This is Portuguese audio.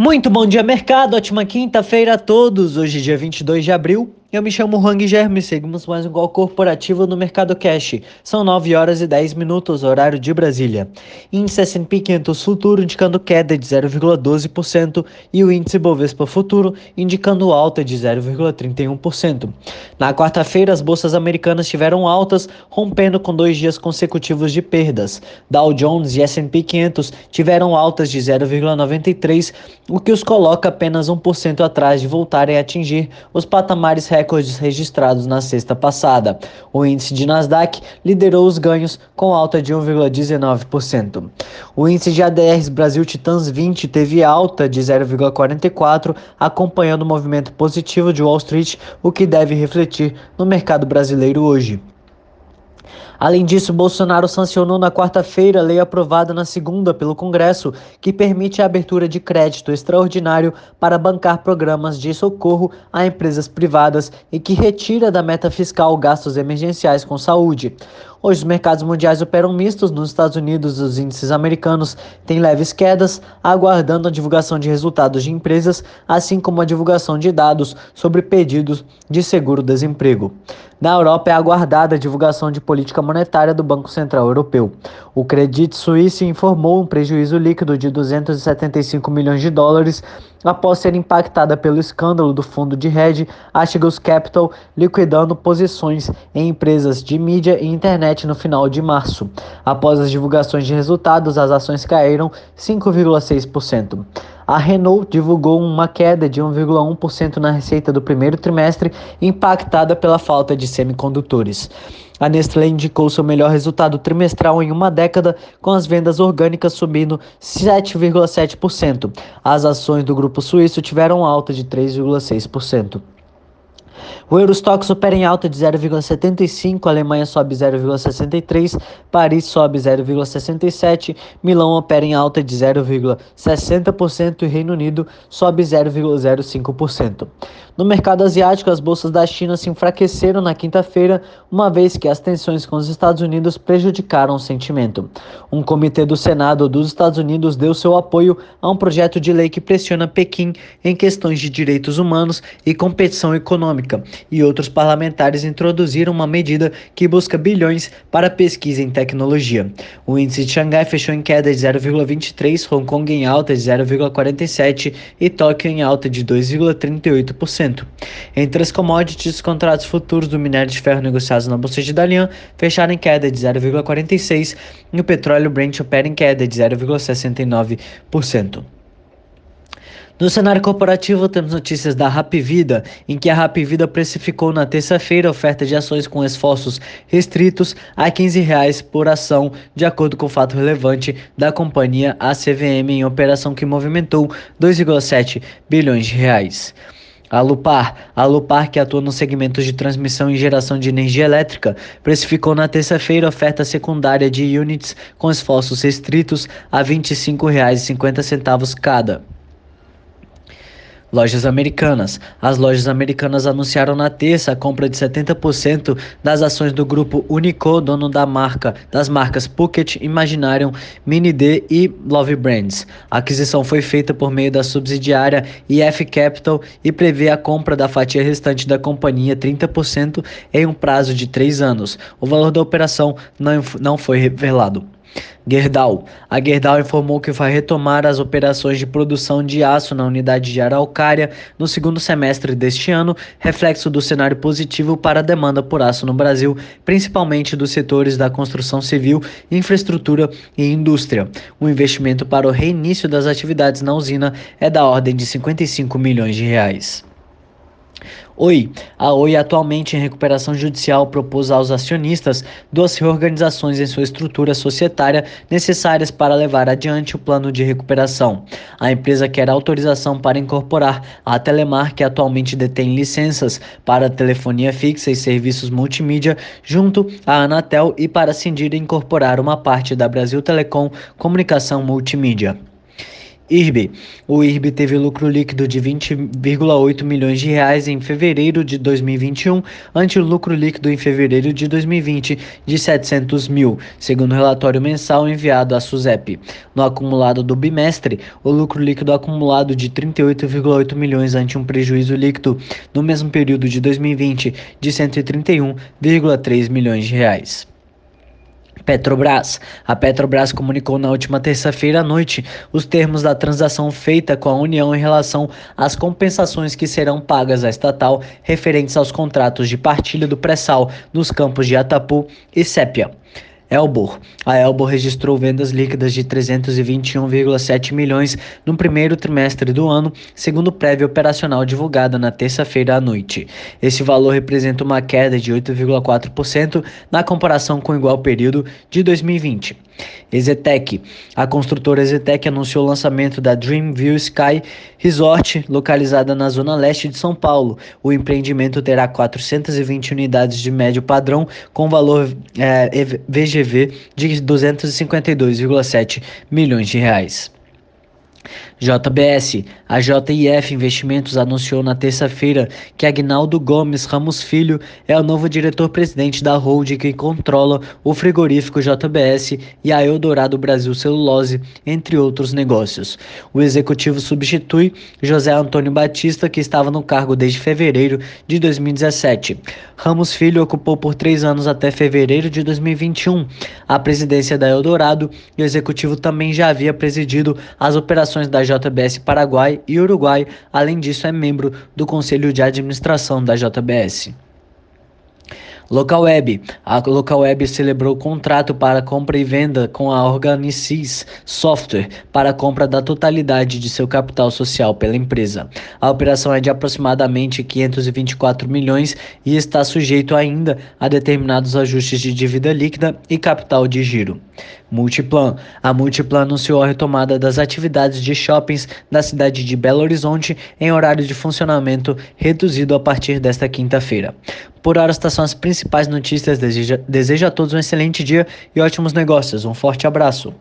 Muito bom dia, mercado. Ótima quinta-feira a todos. Hoje, dia 22 de abril. Eu me chamo Hang Germe, seguimos mais um gol corporativo no Mercado Cash. São 9 horas e 10 minutos, horário de Brasília. Índice S&P 500 Futuro indicando queda de 0,12% e o índice Bovespa Futuro indicando alta de 0,31%. Na quarta-feira, as bolsas americanas tiveram altas, rompendo com dois dias consecutivos de perdas. Dow Jones e S&P 500 tiveram altas de 0,93, o que os coloca apenas 1% atrás de voltarem a atingir os patamares recordes registrados na sexta passada. O índice de Nasdaq liderou os ganhos com alta de 1,19%. O índice de ADRs Brasil Titãs 20 teve alta de 0,44, acompanhando o movimento positivo de Wall Street, o que deve refletir no mercado brasileiro hoje. Além disso, Bolsonaro sancionou na quarta-feira a lei aprovada na segunda pelo Congresso, que permite a abertura de crédito extraordinário para bancar programas de socorro a empresas privadas e que retira da meta fiscal gastos emergenciais com saúde. Hoje, os mercados mundiais operam mistos. Nos Estados Unidos, os índices americanos têm leves quedas, aguardando a divulgação de resultados de empresas, assim como a divulgação de dados sobre pedidos de seguro-desemprego. Na Europa, é aguardada a divulgação de política monetária do Banco Central Europeu. O Credit Suisse informou um prejuízo líquido de 275 milhões de dólares após ser impactada pelo escândalo do fundo de hedge Archegos Capital, liquidando posições em empresas de mídia e internet no final de março. Após as divulgações de resultados, as ações caíram 5,6%. A Renault divulgou uma queda de 1,1% na receita do primeiro trimestre, impactada pela falta de semicondutores. A Nestlé indicou seu melhor resultado trimestral em uma década, com as vendas orgânicas subindo 7,7%. As ações do grupo suíço tiveram alta de 3,6%. O Eurostox opera em alta de 0,75, Alemanha sobe 0,63, Paris sobe 0,67, Milão opera em alta de 0,60% e Reino Unido sobe 0,05%. No mercado asiático, as bolsas da China se enfraqueceram na quinta-feira, uma vez que as tensões com os Estados Unidos prejudicaram o sentimento. Um comitê do Senado dos Estados Unidos deu seu apoio a um projeto de lei que pressiona Pequim em questões de direitos humanos e competição econômica, e outros parlamentares introduziram uma medida que busca bilhões para pesquisa em tecnologia. O índice de Xangai fechou em queda de 0,23, Hong Kong em alta de 0,47 e Tóquio em alta de 2,38%. Entre as commodities, os contratos futuros do minério de ferro negociados na Bolsa de Dalian fecharam em queda de 0,46 e o petróleo Brent opera em queda de 0,69%. No cenário corporativo, temos notícias da Rapvida, em que a Rapvida precificou na terça-feira oferta de ações com esforços restritos a 15 reais por ação, de acordo com o fato relevante da companhia ACVM em operação que movimentou 2,7 bilhões de reais. A Lupar, a Lupar que atua no segmento de transmissão e geração de energia elétrica, precificou na terça-feira oferta secundária de units com esforços restritos a R$ 25,50 cada. Lojas Americanas. As lojas americanas anunciaram na terça a compra de 70% das ações do grupo Unico, dono da marca, das marcas Phuket, Imaginarium, Mini D e Love Brands. A aquisição foi feita por meio da subsidiária IF Capital e prevê a compra da fatia restante da companhia 30% em um prazo de três anos. O valor da operação não, não foi revelado. Gerdau. A Gerdau informou que vai retomar as operações de produção de aço na unidade de Araucária no segundo semestre deste ano, reflexo do cenário positivo para a demanda por aço no Brasil, principalmente dos setores da construção civil, infraestrutura e indústria. O investimento para o reinício das atividades na usina é da ordem de 55 milhões de reais. Oi, a Oi, atualmente em recuperação judicial, propôs aos acionistas duas reorganizações em sua estrutura societária necessárias para levar adiante o plano de recuperação. A empresa quer autorização para incorporar a Telemar, que atualmente detém licenças para telefonia fixa e serviços multimídia, junto à Anatel e para cindir e incorporar uma parte da Brasil Telecom Comunicação Multimídia. IRB. O IRB teve lucro líquido de 20,8 milhões de reais em fevereiro de 2021, ante o lucro líquido em fevereiro de 2020 de 700 mil, segundo o relatório mensal enviado à SUSEP. No acumulado do bimestre, o lucro líquido acumulado de 38,8 milhões ante um prejuízo líquido no mesmo período de 2020 de 131,3 milhões de reais. Petrobras. A Petrobras comunicou na última terça-feira à noite os termos da transação feita com a União em relação às compensações que serão pagas à estatal referentes aos contratos de partilha do pré-sal nos campos de Atapu e Sépia. Elbor. A Elbor registrou vendas líquidas de 321,7 milhões no primeiro trimestre do ano, segundo prévia operacional divulgada na terça-feira à noite. Esse valor representa uma queda de 8,4% na comparação com o igual período de 2020. Exetec. A construtora Exetec anunciou o lançamento da Dreamview Sky Resort, localizada na zona leste de São Paulo. O empreendimento terá 420 unidades de médio padrão, com valor é, GV de 252,7 milhões de reais. JBS. A JIF Investimentos anunciou na terça-feira que Agnaldo Gomes Ramos Filho é o novo diretor-presidente da holding que controla o frigorífico JBS e a Eldorado Brasil Celulose, entre outros negócios. O executivo substitui José Antônio Batista, que estava no cargo desde fevereiro de 2017. Ramos Filho ocupou por três anos até fevereiro de 2021 a presidência da Eldorado e o executivo também já havia presidido as operações da JBS Paraguai e Uruguai. Além disso, é membro do Conselho de Administração da JBS. Local Web. A Local Web celebrou contrato para compra e venda com a Organicis Software para compra da totalidade de seu capital social pela empresa. A operação é de aproximadamente 524 milhões e está sujeito ainda a determinados ajustes de dívida líquida e capital de giro. Multiplan. A Multiplan anunciou a retomada das atividades de shoppings da cidade de Belo Horizonte em horário de funcionamento reduzido a partir desta quinta-feira. Por hora, estas são as principais notícias. Desejo, desejo a todos um excelente dia e ótimos negócios. Um forte abraço.